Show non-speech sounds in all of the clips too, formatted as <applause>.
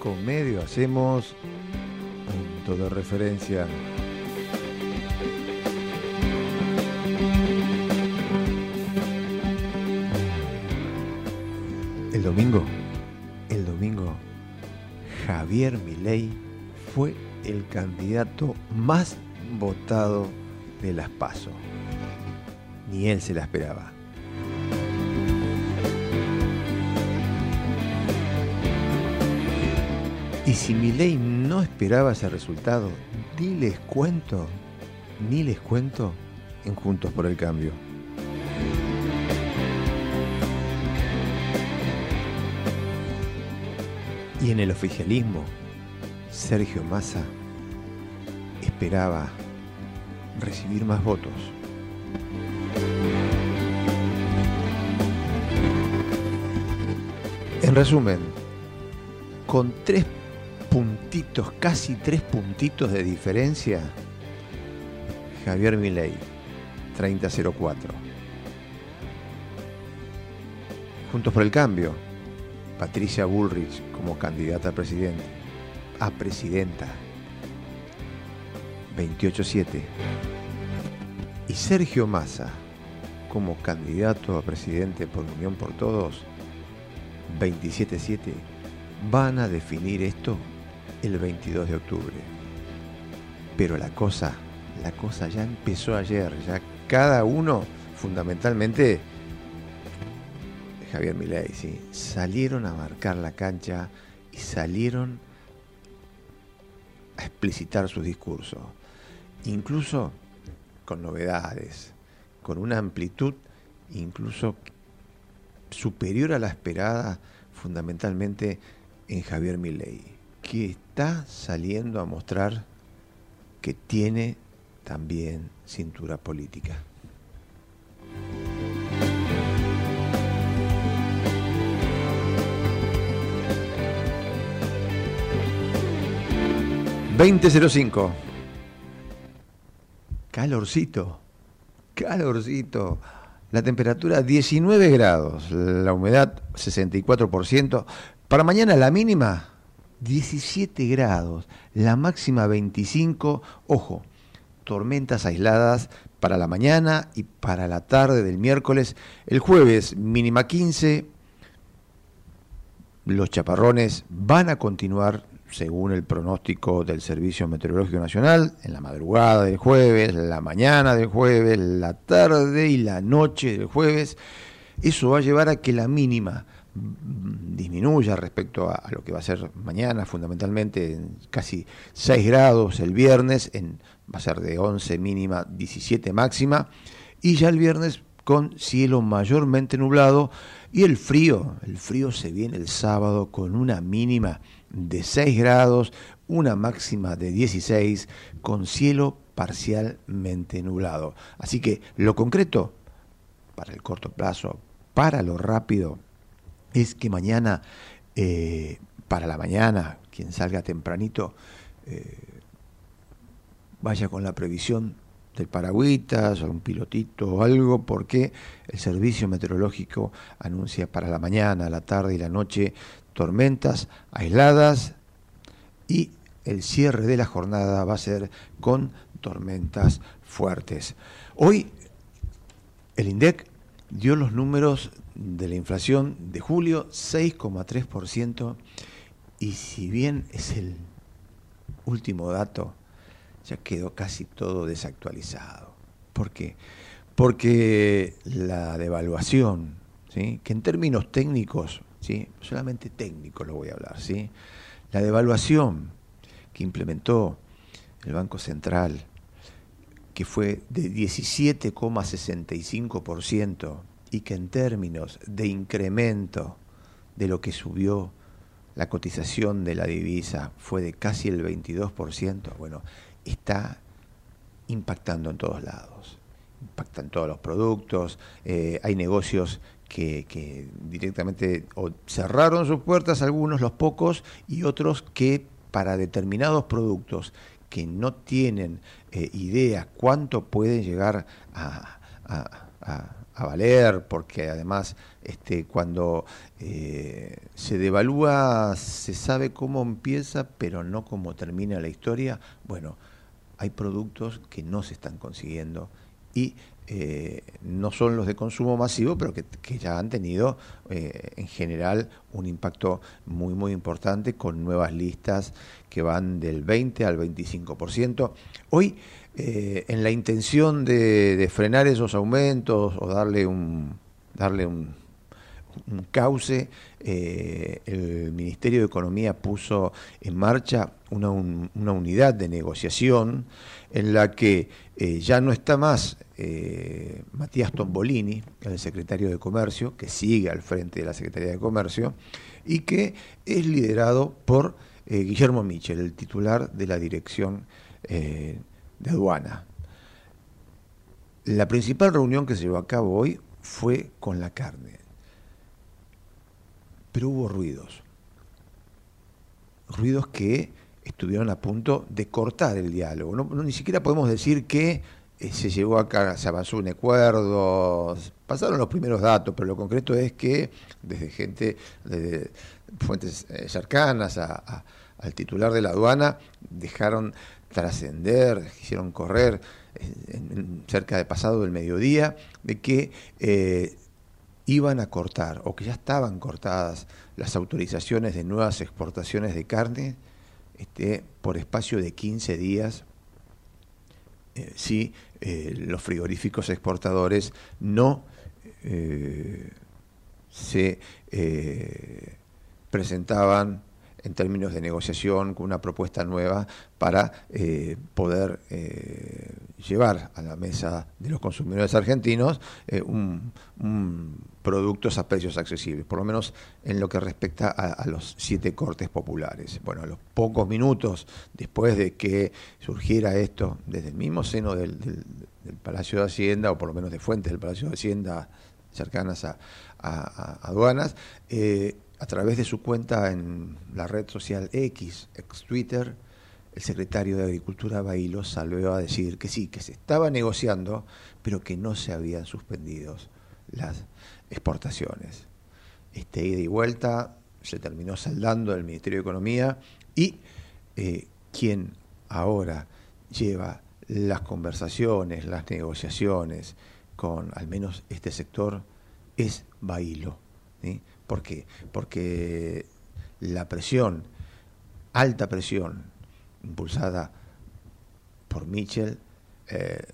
21 en Eco Medio, hacemos punto de referencia. El domingo, el domingo, Javier Milei fue el candidato más votado de las PASO. Ni él se la esperaba. Si Milei no esperaba ese resultado, ni les cuento, ni les cuento en Juntos por el Cambio. Y en el oficialismo, Sergio Massa esperaba recibir más votos. En resumen, con tres puntitos, casi tres puntitos de diferencia, Javier Milei, 3004. Juntos por el Cambio, Patricia Bullrich como candidata a presidente, a presidenta, 287. Y Sergio Massa como candidato a presidente por Unión por Todos, 277, van a definir esto el 22 de octubre. Pero la cosa, la cosa ya empezó ayer, ya cada uno, fundamentalmente Javier Milei, sí, salieron a marcar la cancha y salieron a explicitar su discurso, incluso con novedades, con una amplitud incluso superior a la esperada, fundamentalmente en Javier Milei, que está saliendo a mostrar que tiene también cintura política. ...20.05... Calorcito... ...calorcito... La temperatura 19 grados... ...la humedad 64%... ...para mañana la mínima 17 grados, la máxima 25, ojo, tormentas aisladas para la mañana y para la tarde del miércoles, el jueves mínima 15, los chaparrones van a continuar según el pronóstico del Servicio Meteorológico Nacional, en la madrugada del jueves, la mañana del jueves, la tarde y la noche del jueves. Eso va a llevar a que la mínima disminuya respecto a, lo que va a ser mañana, fundamentalmente en casi 6 grados el viernes, en, va a ser de 11 mínima, 17 máxima, y ya el viernes con cielo mayormente nublado y el frío, el frío se viene el sábado con una mínima de 6 grados, una máxima de 16, con cielo parcialmente nublado. Así que lo concreto, para el corto plazo, para lo rápido, es que mañana, eh, para la mañana, quien salga tempranito, eh, vaya con la previsión del paragüitas un pilotito o algo, porque el servicio meteorológico anuncia para la mañana, la tarde y la noche tormentas aisladas y el cierre de la jornada va a ser con tormentas fuertes. Hoy el INDEC dio los números de la inflación de julio, 6,3%, Y si bien es el último dato, ya quedó casi todo desactualizado. ¿Por qué? Porque la devaluación, ¿sí? que en términos técnicos, ¿sí? solamente técnicos lo voy a hablar, ¿sí? la devaluación que implementó el Banco Central, que fue de 17,65% y que en términos de incremento de lo que subió la cotización de la divisa fue de casi el 22%, bueno, está impactando en todos lados. Impacta en todos los productos, eh, hay negocios que, directamente cerraron sus puertas, algunos, los pocos, y otros que para determinados productos que no tienen eh, idea cuánto pueden llegar a, valer, porque además este, cuando eh, se devalúa se sabe cómo empieza, pero no cómo termina la historia. Bueno, hay productos que no se están consiguiendo y eh, no son los de consumo masivo, pero que, ya han tenido eh, en general un impacto muy, muy importante con nuevas listas que van del 20 al 25%. Hoy, eh, en la intención de, frenar esos aumentos o darle un, darle un, cauce, el Ministerio de Economía puso en marcha una, una unidad de negociación en la que ya no está más eh, Matías Tombolini, el secretario de Comercio, que sigue al frente de la Secretaría de Comercio, y que es liderado por eh, Guillermo Michel, el titular de la Dirección eh, de Aduana. La principal reunión que se llevó a cabo hoy fue con la carne, pero hubo ruidos, ruidos que estuvieron a punto de cortar el diálogo. no ni siquiera podemos decir que eh, se llevó acá, se avanzó un acuerdo, pasaron los primeros datos, pero lo concreto es que desde gente, de fuentes eh, cercanas al titular de la aduana, dejaron trascender, hicieron correr en, cerca de pasado del mediodía, de que eh, iban a cortar o que ya estaban cortadas las autorizaciones de nuevas exportaciones de carne este, por espacio de 15 días si eh, los frigoríficos exportadores no eh, se eh, presentaban en términos de negociación con una propuesta nueva para poder llevar a la mesa de los consumidores argentinos un, productos a precios accesibles, por lo menos en lo que respecta a, los siete cortes populares. Bueno, a los pocos minutos después de que surgiera esto desde el mismo seno del, Palacio de Hacienda, o por lo menos de fuentes del Palacio de Hacienda cercanas a, aduanas, eh, a través de su cuenta en la red social X, ex Twitter, el secretario de Agricultura Bailo salió a decir que sí, que se estaba negociando, pero que no se habían suspendido las exportaciones. Este ida y vuelta se terminó saldando el Ministerio de Economía y eh, quien ahora lleva las conversaciones, las negociaciones con al menos este sector es Bailo. ¿Por qué? Porque la presión, alta presión, impulsada por Mitchell, eh,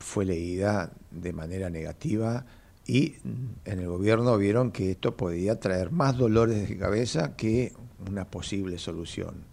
fue leída de manera negativa y en el gobierno vieron que esto podía traer más dolores de cabeza que una posible solución.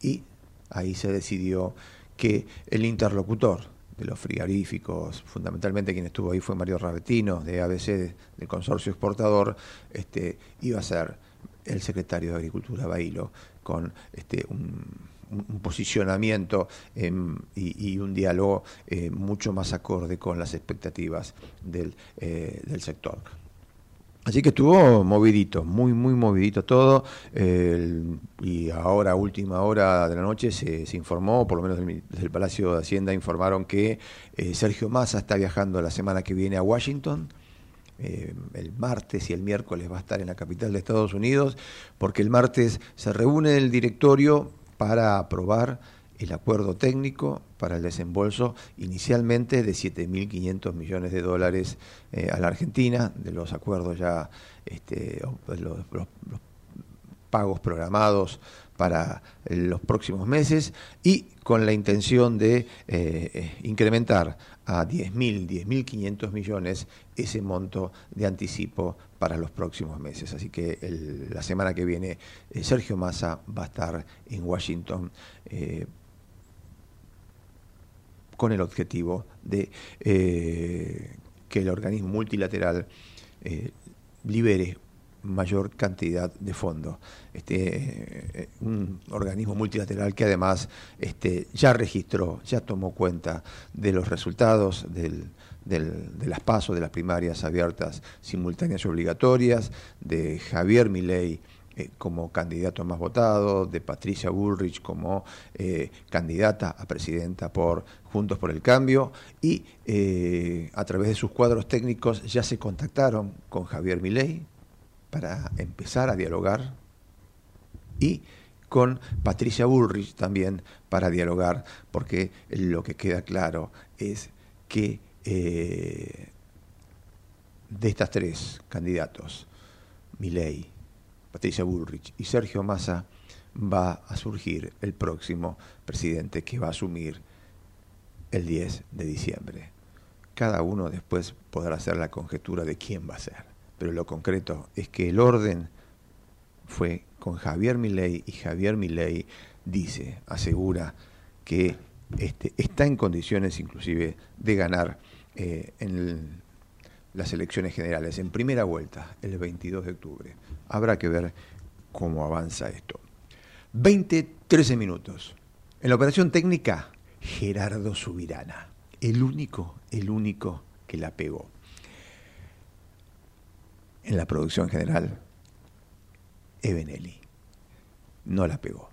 Y ahí se decidió que el interlocutor de los frigoríficos, fundamentalmente quien estuvo ahí fue Mario Rabetino, de ABC, del consorcio exportador, este, iba a ser el secretario de Agricultura, Bailo, con este, un posicionamiento em, y, un diálogo eh, mucho más acorde con las expectativas del, eh, del sector. Así que estuvo movidito, muy, muy movidito todo. y ahora, última hora de la noche, se, informó, por lo menos desde el Palacio de Hacienda, informaron que eh, Sergio Massa está viajando la semana que viene a Washington. el martes y el miércoles va a estar en la capital de Estados Unidos, porque el martes se reúne el directorio para aprobar el acuerdo técnico para el desembolso inicialmente de 7.500 millones de dólares eh, a la Argentina, de los acuerdos ya este, los, pagos programados para los próximos meses y con la intención de incrementar a 10.000, 10.500 millones ese monto de anticipo para los próximos meses. Así que la semana que viene Sergio Massa va a estar en Washington con el objetivo de eh, que el organismo multilateral eh, libere mayor cantidad de fondos. Este, eh, un organismo multilateral que además este, ya registró, ya tomó cuenta de los resultados del, de las pasos de las primarias abiertas, simultáneas y obligatorias, de Javier Milei eh, como candidato más votado, de Patricia Bullrich como eh, candidata a presidenta por Juntos por el Cambio. Y eh, a través de sus cuadros técnicos ya se contactaron con Javier Milei para empezar a dialogar y con Patricia Bullrich también para dialogar, porque lo que queda claro es que de estas tres candidatos, Milei, Patricia Bullrich y Sergio Massa, va a surgir el próximo presidente que va a asumir el 10 de diciembre. Cada uno después podrá hacer la conjetura de quién va a ser, pero lo concreto es que el orden fue con Javier Milei y Javier Milei dice, asegura que este, está en condiciones inclusive de ganar eh, en las elecciones generales en primera vuelta el 22 de octubre. Habrá que ver cómo avanza esto. 20, 13 minutos. En la operación técnica, Gerardo Subirana. El único, el único que la pegó. En la producción general, Ebenelli. No la pegó.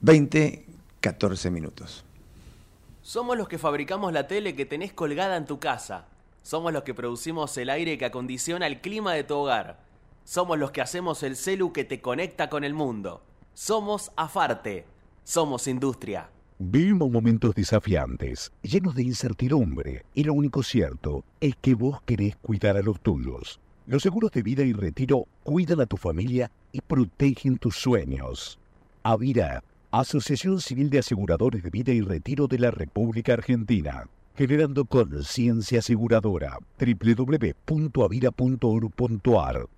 20, 14 minutos. Somos los que fabricamos la tele que tenés colgada en tu casa. Somos los que producimos el aire que acondiciona el clima de tu hogar. Somos los que hacemos el celu que te conecta con el mundo. Somos Afarte. Somos industria. Vivimos momentos desafiantes, llenos de incertidumbre, y lo único cierto es que vos querés cuidar a los tuyos. Los seguros de vida y retiro cuidan a tu familia y protegen tus sueños. Avira, Asociación Civil de Aseguradores de Vida y Retiro de la República Argentina generando conciencia aseguradora. www.avira.org.ar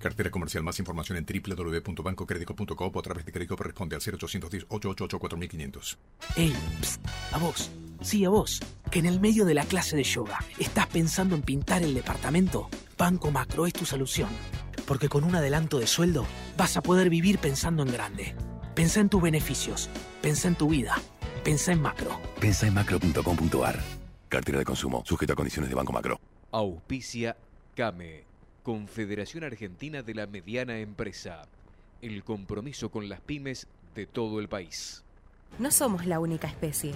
Cartera comercial. Más información en www.bancocredico.com o a través de crédito responde al 0810-888-4500. Ey, a vos. Sí, a vos. Que en el medio de la clase de yoga estás pensando en pintar el departamento. Banco Macro es tu solución. Porque con un adelanto de sueldo vas a poder vivir pensando en grande. Pensa en tus beneficios. Pensa en tu vida. Pensa en macro. Pensa en macro.com.ar. Cartera de consumo. Sujeto a condiciones de Banco Macro. Auspicia CAME Confederación Argentina de la Mediana Empresa. El compromiso con las pymes de todo el país. No somos la única especie.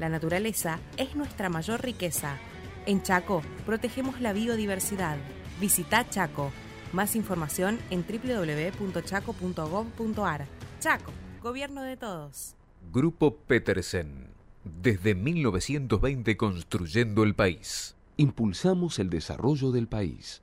La naturaleza es nuestra mayor riqueza. En Chaco protegemos la biodiversidad. Visita Chaco. Más información en www.chaco.gov.ar. Chaco, gobierno de todos. Grupo Petersen. Desde 1920 construyendo el país. Impulsamos el desarrollo del país.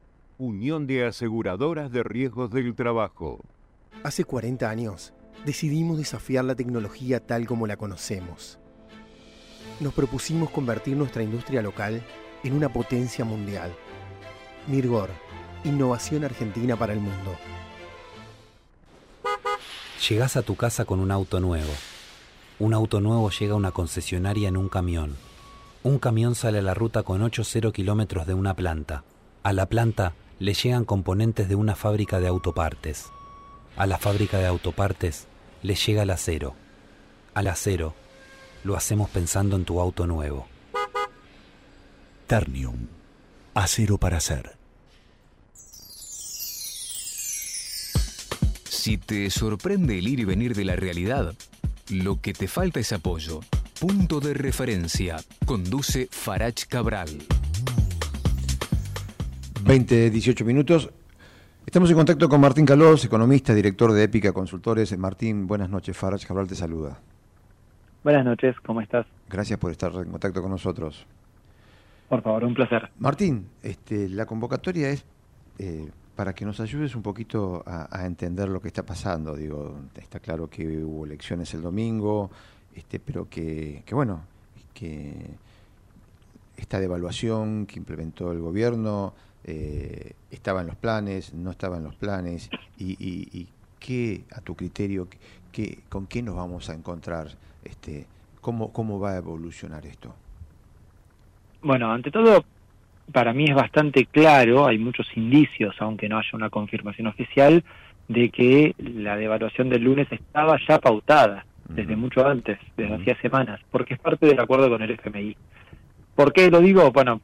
Unión de Aseguradoras de Riesgos del Trabajo. Hace 40 años decidimos desafiar la tecnología tal como la conocemos. Nos propusimos convertir nuestra industria local en una potencia mundial. Mirgor, innovación argentina para el mundo. Llegás a tu casa con un auto nuevo. Un auto nuevo llega a una concesionaria en un camión. Un camión sale a la ruta con 8-0 kilómetros de una planta. A la planta le llegan componentes de una fábrica de autopartes. A la fábrica de autopartes le llega el acero. Al acero lo hacemos pensando en tu auto nuevo. Ternium. Acero para hacer. Si te sorprende el ir y venir de la realidad, lo que te falta es apoyo. Punto de referencia. Conduce Farach Cabral. 20, 18 minutos. Estamos en contacto con Martín Calós, economista, director de Épica Consultores. Martín, buenas noches. Farach Cabral te saluda. Buenas noches, ¿cómo estás? Gracias por estar en contacto con nosotros. Por favor, un placer. Martín, este, la convocatoria es eh, para que nos ayudes un poquito a, a, entender lo que está pasando. Digo, está claro que hubo elecciones el domingo, este, pero que, que bueno, que esta devaluación que implementó el gobierno eh, estaba en los planes, no estaba en los planes, y, y, y qué, a tu criterio, qué, con qué nos vamos a encontrar, este, cómo, cómo va a evolucionar esto. Bueno, ante todo, para mí es bastante claro, hay muchos indicios, aunque no haya una confirmación oficial, de que la devaluación del lunes estaba ya pautada desde mucho antes, desde hacía semanas, porque es parte del acuerdo con el FMI. ¿Por qué lo digo? Bueno,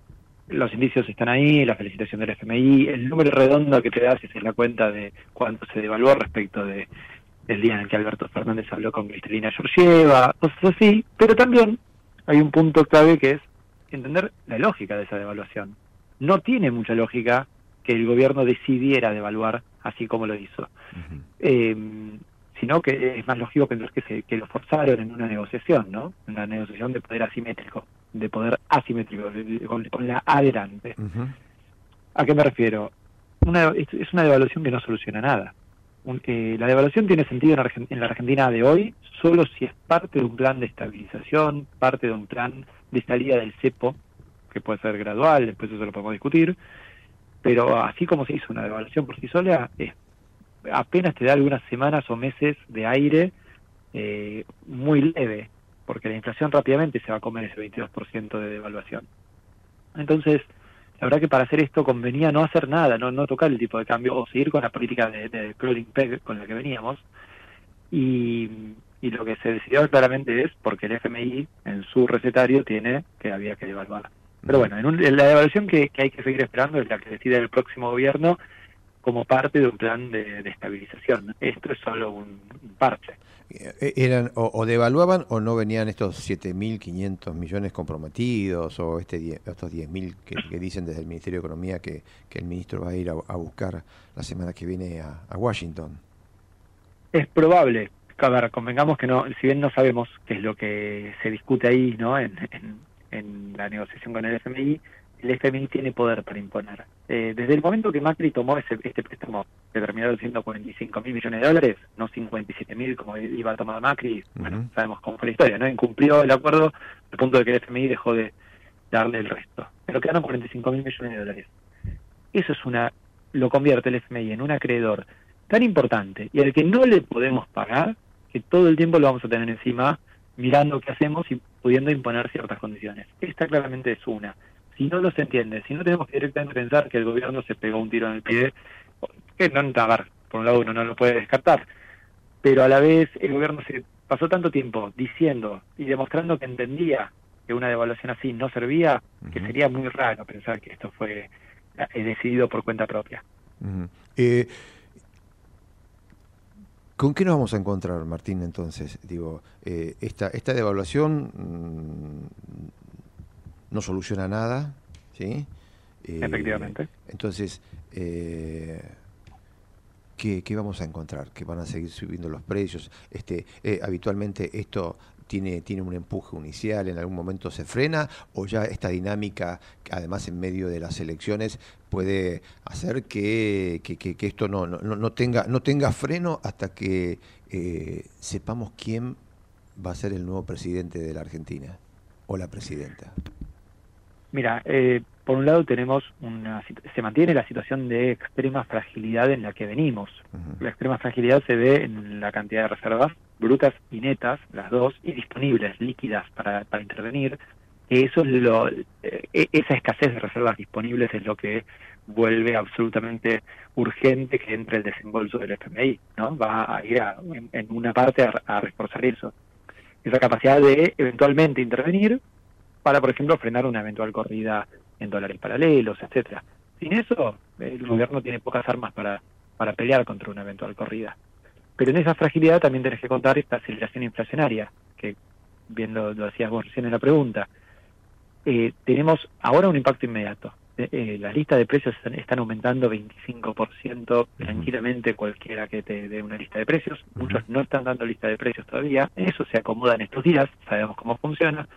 los indicios están ahí, la felicitación del FMI, el número redondo que te da si es la cuenta de cuánto se devaluó respecto de el día en el que Alberto Fernández habló con Cristalina Georgieva, cosas así, pero también hay un punto clave que es entender la lógica de esa devaluación. No tiene mucha lógica que el gobierno decidiera devaluar así como lo hizo, uh -huh. eh, sino que es más lógico pensar que, se, que lo forzaron en una negociación, ¿no? Una negociación de poder asimétrico, de poder asimétrico, con, con la adelante. Uh -huh. ¿A qué me refiero? Una, es una devaluación que no soluciona nada. Un, eh, la devaluación tiene sentido en, Argent en la Argentina de hoy solo si es parte de un plan de estabilización, parte de un plan de salida del cepo, que puede ser gradual, después eso lo podemos discutir, pero así como se hizo una devaluación por sí sola, es, apenas te da algunas semanas o meses de aire eh, muy leve, porque la inflación rápidamente se va a comer ese 22% de devaluación. Entonces, la verdad que para hacer esto convenía no hacer nada, no, no tocar el tipo de cambio o seguir con la política de, de crawling peg con la que veníamos. Y, y lo que se decidió claramente es porque el FMI en su recetario tiene que había que devaluar. Pero bueno, en, un, en la devaluación que, que, hay que seguir esperando es la que decide el próximo gobierno como parte de un plan de, de estabilización. Esto es solo un, un parche. Eran o, o, devaluaban o no venían estos 7.500 millones comprometidos o este die, estos 10.000 que, que, dicen desde el Ministerio de Economía que, que el ministro va a ir a, a buscar la semana que viene a, a Washington. Es probable, a ver, convengamos que no, si bien no sabemos qué es lo que se discute ahí, ¿no? En, en, en la negociación con el FMI, el FMI tiene poder para imponer. Eh, desde el momento que Macri tomó ese, este préstamo, que terminó siendo 45 mil millones de dólares, no 57 mil como iba a tomar Macri, uh -huh. bueno, sabemos cómo fue la historia, ¿no? Incumplió el acuerdo al punto de que el FMI dejó de darle el resto. Pero quedaron 45 mil millones de dólares. Eso es una, lo convierte el FMI en un acreedor tan importante y al que no le podemos pagar que todo el tiempo lo vamos a tener encima mirando qué hacemos y pudiendo imponer ciertas condiciones. Esta claramente es una. Si no los entiende, si no tenemos que directamente pensar que el gobierno se pegó un tiro en el pie, que no, a ver, por un lado uno no lo puede descartar, pero a la vez el gobierno se pasó tanto tiempo diciendo y demostrando que entendía que una devaluación así no servía, uh -huh. que sería muy raro pensar que esto fue eh, decidido por cuenta propia. Uh -huh. eh, ¿Con qué nos vamos a encontrar, Martín, entonces? Digo, eh, esta, esta devaluación mmm, no soluciona nada, ¿sí? Eh, Efectivamente. Entonces, eh, ¿qué, qué vamos a encontrar? ¿Que van a seguir subiendo los precios? Este, eh, habitualmente esto tiene, tiene un empuje inicial, en algún momento se frena, o ya esta dinámica, además en medio de las elecciones, puede hacer que, que, que- que esto no, no, no tenga, no tenga freno hasta que eh, sepamos quién va a ser el nuevo presidente de la Argentina o la presidenta. Mira, eh, por un lado tenemos una se mantiene la situación de extrema fragilidad en la que venimos. La extrema fragilidad se ve en la cantidad de reservas brutas y netas, las dos, y disponibles, líquidas para, para intervenir. Eso es lo, eh, e- esa escasez de reservas disponibles es lo que vuelve absolutamente urgente que entre el desembolso del FMI, ¿no? Va a ir a- en, en una parte a, a reforzar eso. Esa capacidad de eventualmente intervenir para, por ejemplo, frenar una eventual corrida en dólares paralelos, etcétera. Sin eso, el gobierno tiene pocas armas para, para pelear contra una eventual corrida. Pero en esa fragilidad también tenés que contar esta aceleración inflacionaria, que bien lo, decías vos recién en la pregunta. Eh, tenemos ahora un impacto inmediato. Eh, eh, las listas de precios están, están aumentando 25% tranquilamente cualquiera que te dé una lista de precios. Muchos no están dando lista de precios todavía. Eso se acomoda en estos días, sabemos cómo funciona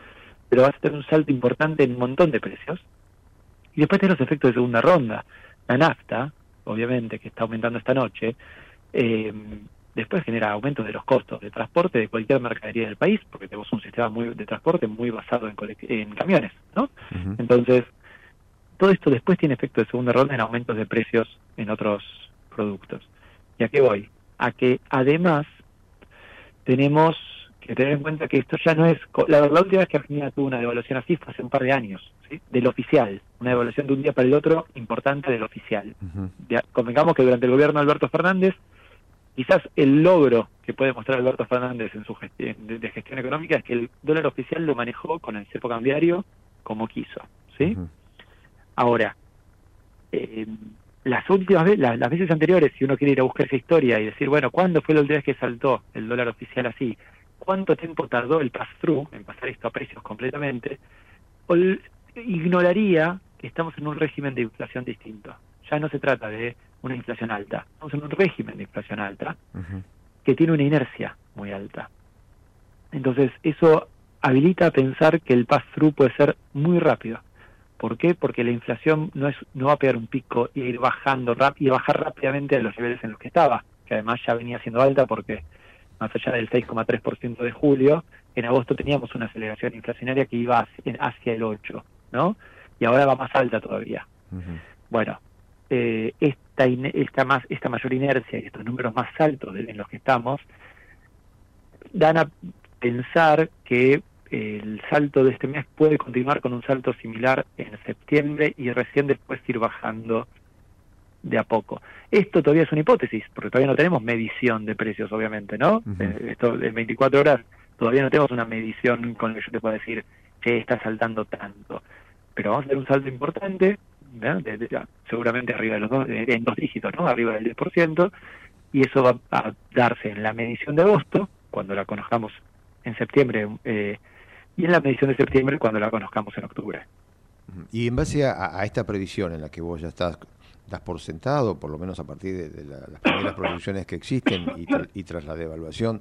pero vas a tener un salto importante en un montón de precios. Y después tenés los efectos de segunda ronda. La nafta, obviamente, que está aumentando esta noche, eh, después genera aumentos de los costos de transporte de cualquier mercadería del país, porque tenemos un sistema muy de transporte muy basado en, en camiones, ¿no? Entonces, todo esto después tiene efecto de segunda ronda en aumentos de precios en otros productos. ¿Y a qué voy? A que además tenemos que tener en cuenta que esto ya no es... La, la última vez que Argentina tuvo una devaluación así fue hace un par de años, ¿sí? del oficial. Una devaluación de un día para el otro importante del oficial. Convengamos que durante el gobierno de Alberto Fernández, quizás el logro que puede mostrar Alberto Fernández en su gestión, de, de gestión económica es que el dólar oficial lo manejó con el cepo cambiario como quiso. ¿sí? Ahora, eh, las últimas veces, las, las veces anteriores, si uno quiere ir a buscar esa historia y decir, bueno, ¿cuándo fue la última vez que saltó el dólar oficial así? ¿Cuánto tiempo tardó el pass-through en pasar esto a precios completamente? Ignoraría que estamos en un régimen de inflación distinto. Ya no se trata de una inflación alta, estamos en un régimen de inflación alta que tiene una inercia muy alta. Entonces, eso habilita a pensar que el pass-through puede ser muy rápido. ¿Por qué? Porque la inflación no es no va a pegar un pico y ir bajando rap y bajar rápidamente a los niveles en los que estaba, que además ya venía siendo alta porque más allá del 6,3% de julio, en agosto teníamos una aceleración inflacionaria que iba hacia, hacia el 8, ¿no? Y ahora va más alta todavía. Bueno, eh, esta, esta, más, esta mayor inercia y estos números más altos en los que estamos dan a pensar que el salto de este mes puede continuar con un salto similar en septiembre y recién después ir bajando de a poco. Esto todavía es una hipótesis, porque todavía no tenemos medición de precios, obviamente, ¿no? Eh, Esto en 24 horas todavía no tenemos una medición con la que yo te pueda decir que está saltando tanto. Pero vamos a tener un salto importante, ¿no? De- de- ya, seguramente arriba de los dos, de- en dos dígitos, ¿no? Arriba del 10%, y eso va a darse en la medición de agosto, cuando la conozcamos en septiembre, eh, y en la medición de septiembre, cuando la conozcamos en octubre. Y en base a, a esta previsión en la que vos ya estás das por sentado, por lo menos a partir de, la- las primeras proyecciones que existen y, tra- y tras la devaluación,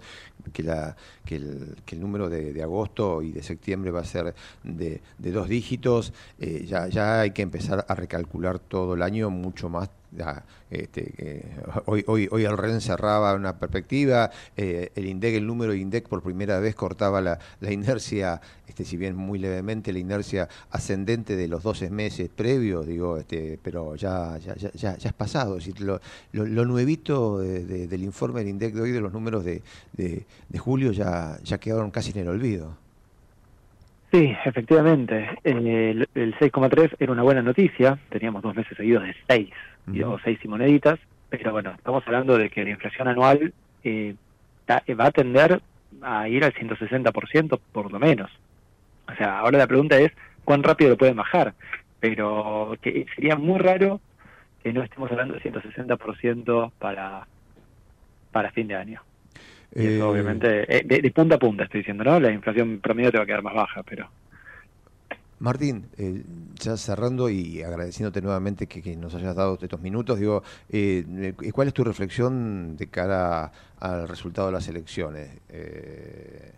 que, la, que, el, que el número de, de agosto y de septiembre va a ser de, de dos dígitos, eh, ya, ya hay que empezar a recalcular todo el año mucho más. Ya, este, hoy, hoy, hoy el REN cerraba una perspectiva, eh, el INDEC, el número INDEC por primera vez cortaba la, la inercia, este, si bien muy levemente, la inercia ascendente de los 12 meses previos, digo, este, pero ya, ya, ya, ya, ya es pasado. Es lo, lo, lo nuevito de- de- del informe del INDEC de hoy, de los números de, de, de julio, ya, ya quedaron casi en el olvido. Sí, efectivamente. El, el 6,3 era una buena noticia. Teníamos dos meses seguidos de 6, y- o 6 y moneditas. Pero bueno, estamos hablando de que la inflación anual eh, ta- va a tender a ir al 160% por lo menos. O sea, ahora la pregunta es cuán rápido lo pueden bajar. Pero que sería muy raro que no estemos hablando de 160% para, para fin de año. Y eso Eh, obviamente, eh, de, de punta a punta estoy diciendo, ¿no? La inflación promedio te va a quedar más baja, pero... Martín, eh, ya cerrando y agradeciéndote nuevamente que, nos hayas dado estos minutos, digo, eh, ¿cuál es tu reflexión de cara al resultado de las elecciones? Eh,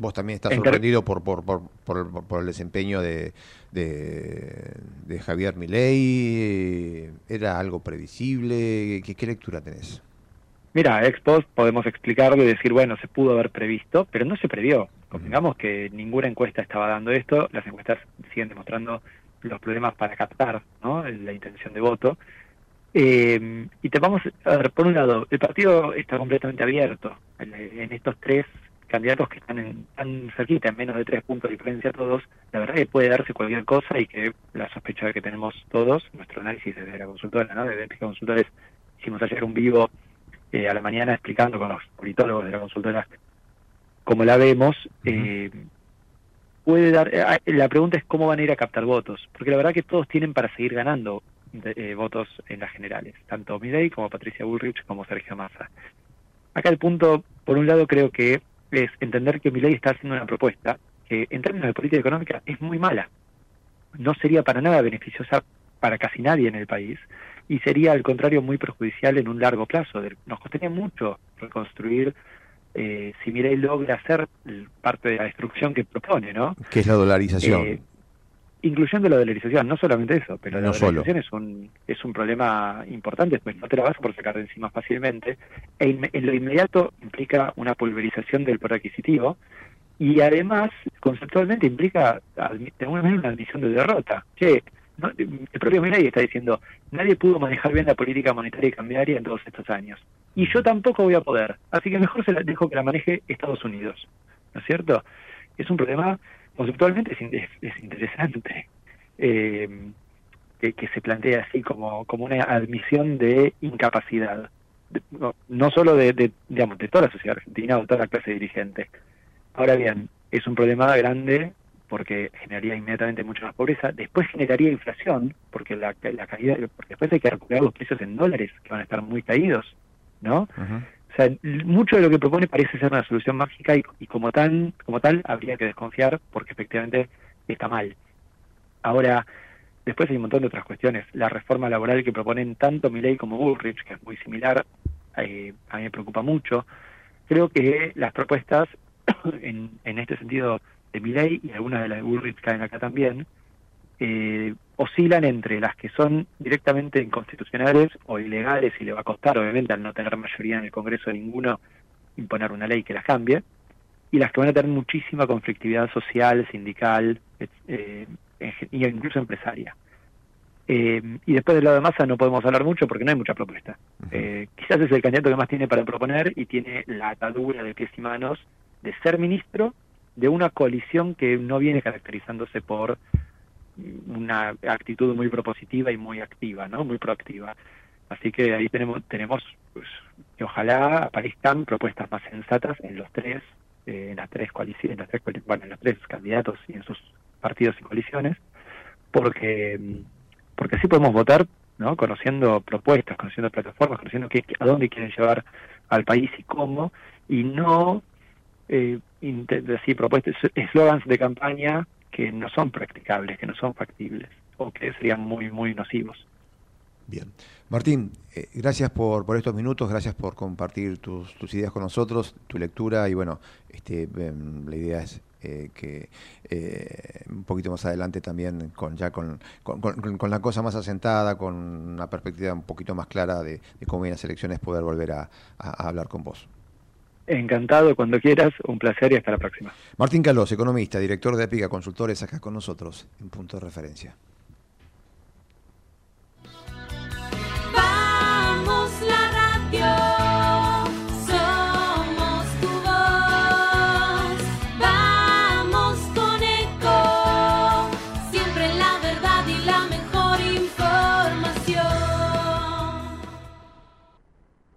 vos también estás sorprendido por, por, por, por, el desempeño de, de, Javier Milei. ¿Era algo previsible? ¿Qué, qué lectura tenés? Mira, ex post podemos explicarlo y decir, bueno, se pudo haber previsto, pero no se previó. Convengamos que ninguna encuesta estaba dando esto, las encuestas siguen demostrando los problemas para captar ¿no? la intención de voto. Eh, y te vamos a ver, por un lado, el partido está completamente abierto. En, estos tres candidatos que están en, tan cerquita, en menos de tres puntos de diferencia todos, la verdad que puede darse cualquier cosa y que la sospecha que tenemos todos, nuestro análisis desde la consultora, ¿no? desde Épica Consultores, hicimos ayer un vivo eh, a la mañana explicando con los politólogos de la consultora como la vemos, eh, puede dar... Eh, la pregunta es cómo van a ir a captar votos, porque la verdad que todos tienen para seguir ganando votos en las generales, tanto Milei como Patricia Bullrich como Sergio Massa. Acá el punto, por un lado, creo que es entender que Milei está haciendo una propuesta que en términos de política económica es muy mala. No sería para nada beneficiosa para casi nadie en el país y sería al contrario muy perjudicial en un largo plazo. Nos costaría mucho reconstruir eh, si Mirei logra hacer parte de la destrucción que propone, ¿no? Que es la dolarización. Eh, incluyendo la dolarización, no solamente eso, pero la dolarización es un es un problema importante, pues no te la vas por sacar de encima fácilmente. E en lo inmediato implica una pulverización del poder adquisitivo y además conceptualmente implica de alguna manera una admisión de derrota. Che, el propio Milei está diciendo, nadie pudo manejar bien la política monetaria y cambiaria en todos estos años. Y yo tampoco voy a poder. Así que mejor se la dejo que la maneje Estados Unidos. ¿No es cierto? Es un problema, conceptualmente es, interesante, eh, que, se plantea así como, como una admisión de incapacidad. no, solo de, digamos, de toda la sociedad argentina o de toda la clase dirigente. Ahora bien, es un problema grande porque generaría inmediatamente mucha más pobreza, después generaría inflación, porque la, la caída, porque después hay que recuperar los precios en dólares, que van a estar muy caídos, ¿no? O sea, mucho de lo que propone parece ser una solución mágica y, como tal, como tal habría que desconfiar porque efectivamente está mal. Ahora, después hay un montón de otras cuestiones. La reforma laboral que proponen tanto Milley como Bullrich, que es muy similar, eh, a mí me preocupa mucho. Creo que las propuestas, <coughs> en, en este sentido, de Milley y algunas de las de Bullrich caen acá también, eh, oscilan entre las que son directamente inconstitucionales o ilegales y le va a costar, obviamente, al no tener mayoría en el Congreso de ninguno, imponer una ley que las cambie, y las que van a tener muchísima conflictividad social, sindical eh, e incluso empresaria. Eh, y después del lado de masa no podemos hablar mucho porque no hay mucha propuesta. quizás es el candidato que más tiene para proponer y tiene la atadura de pies y manos de ser ministro de una coalición que no viene caracterizándose por una actitud muy propositiva y muy activa, ¿no? Muy proactiva. Así que ahí tenemos tenemos pues, que ojalá aparezcan propuestas más sensatas en los tres eh, en las tres coaliciones, en las tres, bueno, en los tres candidatos y en sus partidos y coaliciones, porque porque así podemos votar, ¿no? Conociendo propuestas, conociendo plataformas, conociendo qué, a dónde quieren llevar al país y cómo, y no eh, decir propuestas, eslogans de campaña que no son practicables, que no son factibles o que serían muy, muy nocivos. Bien. Martín, eh, gracias por, por estos minutos, gracias por compartir tus, tus ideas con nosotros, tu lectura y bueno, este, em, la idea es eh, que eh, un poquito más adelante también con ya con, con, la cosa más asentada, con una perspectiva un poquito más clara de, cómo vienen las elecciones, poder volver a hablar con vos. Encantado, cuando quieras, un placer y hasta la próxima. Martín Calos, economista, director de Épica Consultores, acá con nosotros en punto de referencia.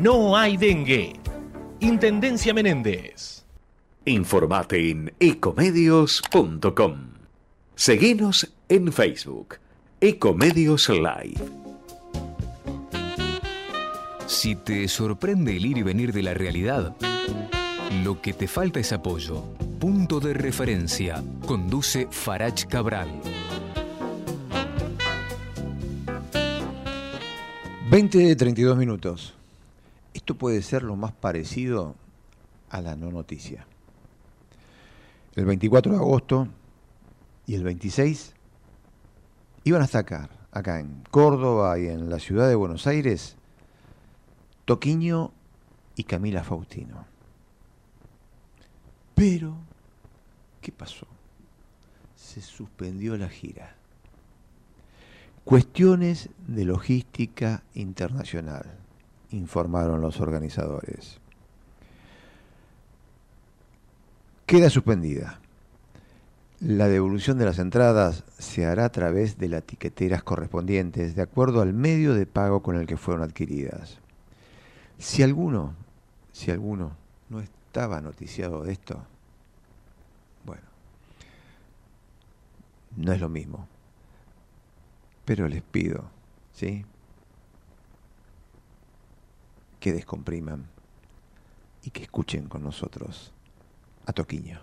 no hay dengue. Intendencia Menéndez. Informate en ecomedios.com. Seguinos en Facebook. Ecomedios Live. Si te sorprende el ir y venir de la realidad, lo que te falta es apoyo. Punto de referencia. Conduce Farach Cabral. 20 32 minutos. Esto puede ser lo más parecido a la no noticia. El 24 de agosto y el 26 iban a sacar acá en Córdoba y en la ciudad de Buenos Aires Toquiño y Camila Faustino. Pero, ¿qué pasó? Se suspendió la gira. Cuestiones de logística internacional, informaron los organizadores. Queda suspendida. La devolución de las entradas se hará a través de las etiqueteras correspondientes, de acuerdo al medio de pago con el que fueron adquiridas. Si alguno, si alguno no estaba noticiado de esto, bueno, no es lo mismo. Pero les pido, ¿sí? Que descompriman y que escuchen con nosotros a Toquiño.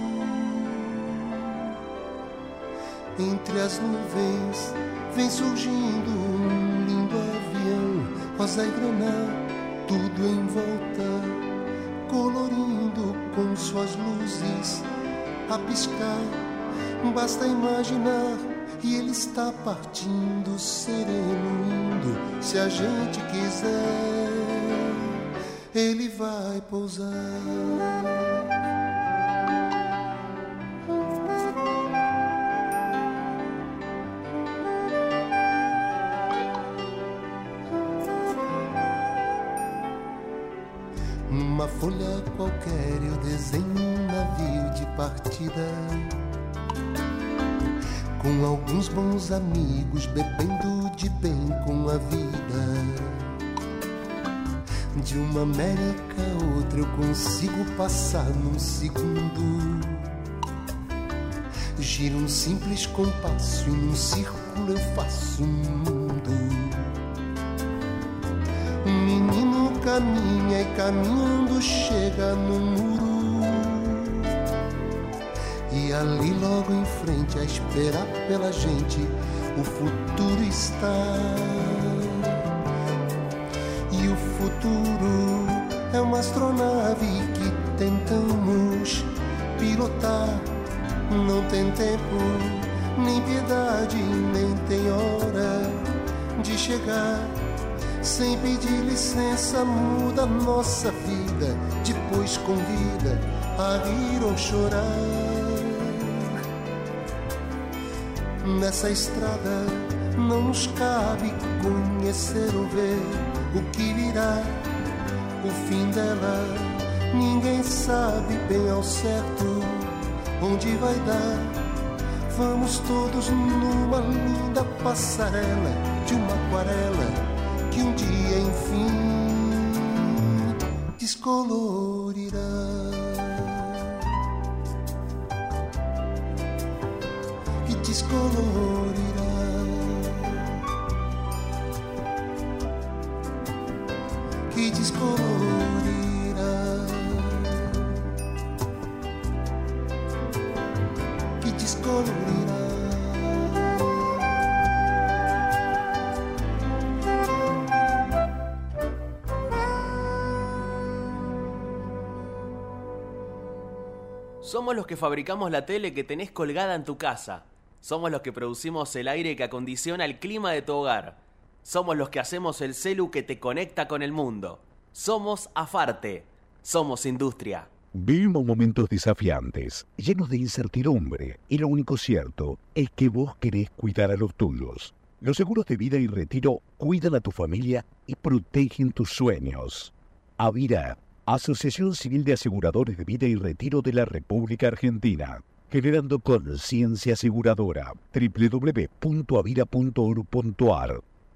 Entre as nuvens vem surgindo um lindo avião, rosa e granada, tudo em volta, colorindo com suas luzes a piscar. Basta imaginar e ele está partindo sereno indo. Se a gente quiser, ele vai pousar. Qualquer eu desenho um navio de partida com alguns bons amigos, bebendo de bem com a vida. De uma América a outra eu consigo passar num segundo. Giro um simples compasso e num círculo eu faço um mundo. Caminha e caminhando chega no muro E ali logo em frente, a esperar pela gente, o futuro está. E o futuro é uma astronave que tentamos pilotar. Não tem tempo, nem piedade, nem tem hora de chegar. Sem pedir licença, muda nossa vida. Depois convida a rir ou chorar. Nessa estrada não nos cabe conhecer ou ver o que virá, o fim dela. Ninguém sabe bem ao certo onde vai dar. Vamos todos numa linda passarela de uma aquarela que um dia enfim descolorirá. Que descolorirá. Somos los que fabricamos la tele que tenés colgada en tu casa. Somos los que producimos el aire que acondiciona el clima de tu hogar. Somos los que hacemos el celu que te conecta con el mundo. Somos Afarte. Somos industria. Vivimos momentos desafiantes, llenos de incertidumbre, y lo único cierto es que vos querés cuidar a los tuyos. Los seguros de vida y retiro cuidan a tu familia y protegen tus sueños. Avira, Asociación Civil de Aseguradores de Vida y Retiro de la República Argentina, generando conciencia aseguradora. www.avira.org.ar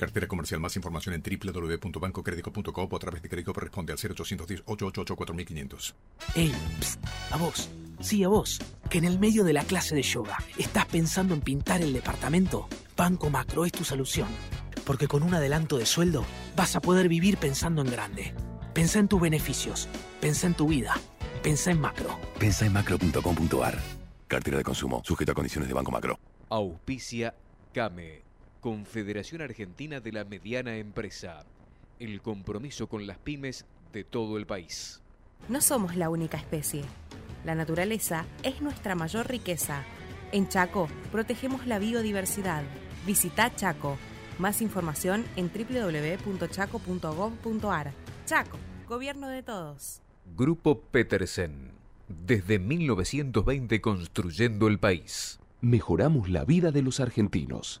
Cartera comercial. Más información en www.bancocredico.coop o a través de Credicop responde al 0810-888-4500. Ey, psst, a vos. Sí, a vos. Que en el medio de la clase de yoga estás pensando en pintar el departamento. Banco Macro es tu solución. Porque con un adelanto de sueldo vas a poder vivir pensando en grande. Pensá en tus beneficios. Pensá en tu vida. Pensá en macro. Pensa en macro.com.ar. Cartera de consumo. Sujeto a condiciones de Banco Macro. Auspicia CAME, Confederación Argentina de la Mediana Empresa. El compromiso con las pymes de todo el país. No somos la única especie. La naturaleza es nuestra mayor riqueza. En Chaco protegemos la biodiversidad. Visita Chaco. Más información en www.chaco.gov.ar. Chaco, gobierno de todos. Grupo Petersen. Desde 1920 construyendo el país. Mejoramos la vida de los argentinos.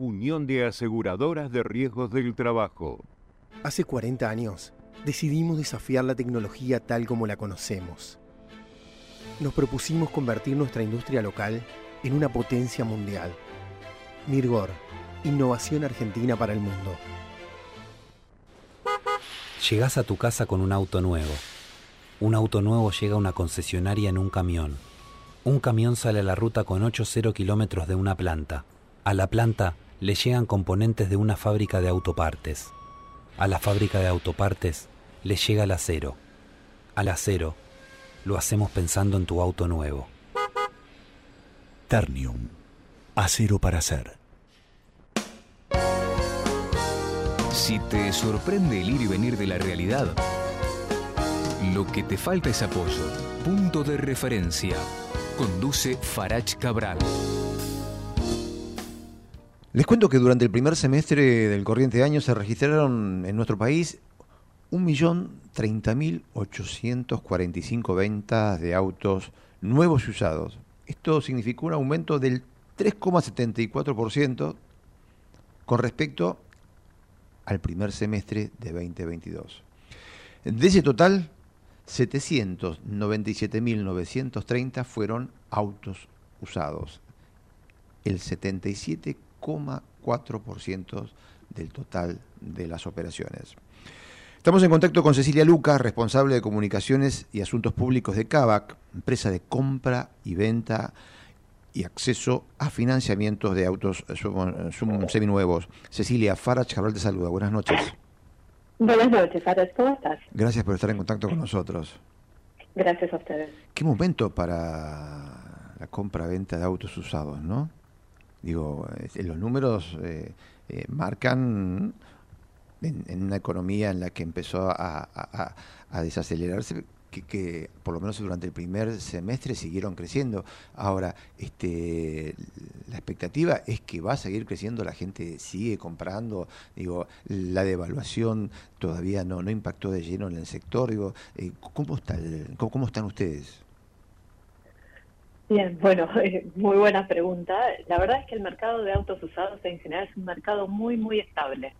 Unión de Aseguradoras de Riesgos del Trabajo. Hace 40 años decidimos desafiar la tecnología tal como la conocemos. Nos propusimos convertir nuestra industria local en una potencia mundial. Mirgor, innovación argentina para el mundo. Llegás a tu casa con un auto nuevo. Un auto nuevo llega a una concesionaria en un camión. Un camión sale a la ruta con 8 0 kilómetros de una planta. A la planta le llegan componentes de una fábrica de autopartes. A la fábrica de autopartes le llega el acero. Al acero lo hacemos pensando en tu auto nuevo. Ternium. Acero para hacer. Si te sorprende el ir y venir de la realidad, lo que te falta es apoyo. Punto de referencia. Conduce Farach Cabral. Les cuento que durante el primer semestre del corriente año se registraron en nuestro país 1.030.845 ventas de autos nuevos y usados. Esto significó un aumento del 3,74% con respecto al primer semestre de 2022. De ese total, 797.930 fueron autos usados, el 77,4% del total de las operaciones. Estamos en contacto con Cecilia Lucas, responsable de comunicaciones y asuntos públicos de CAVAC, empresa de compra y venta y acceso a financiamientos de autos seminuevos. Cecilia Farach Cabral te saluda. Buenas noches. Buenas noches, Farach. ¿Cómo estás? Gracias por estar en contacto con nosotros. Gracias a ustedes. Qué momento para la compra-venta de autos usados, ¿no? Digo, los números eh, eh, marcan en, una economía en la que empezó a, desacelerarse, que, por lo menos durante el primer semestre siguieron creciendo. Ahora, este, la expectativa es que va a seguir creciendo, la gente sigue comprando, digo, la devaluación todavía no, no impactó de lleno en el sector, digo, eh, ¿cómo, está cómo están ustedes? Bien, bueno, <laughs> muy buena pregunta. La verdad es que el mercado de autos usados en general es un mercado muy, muy estable.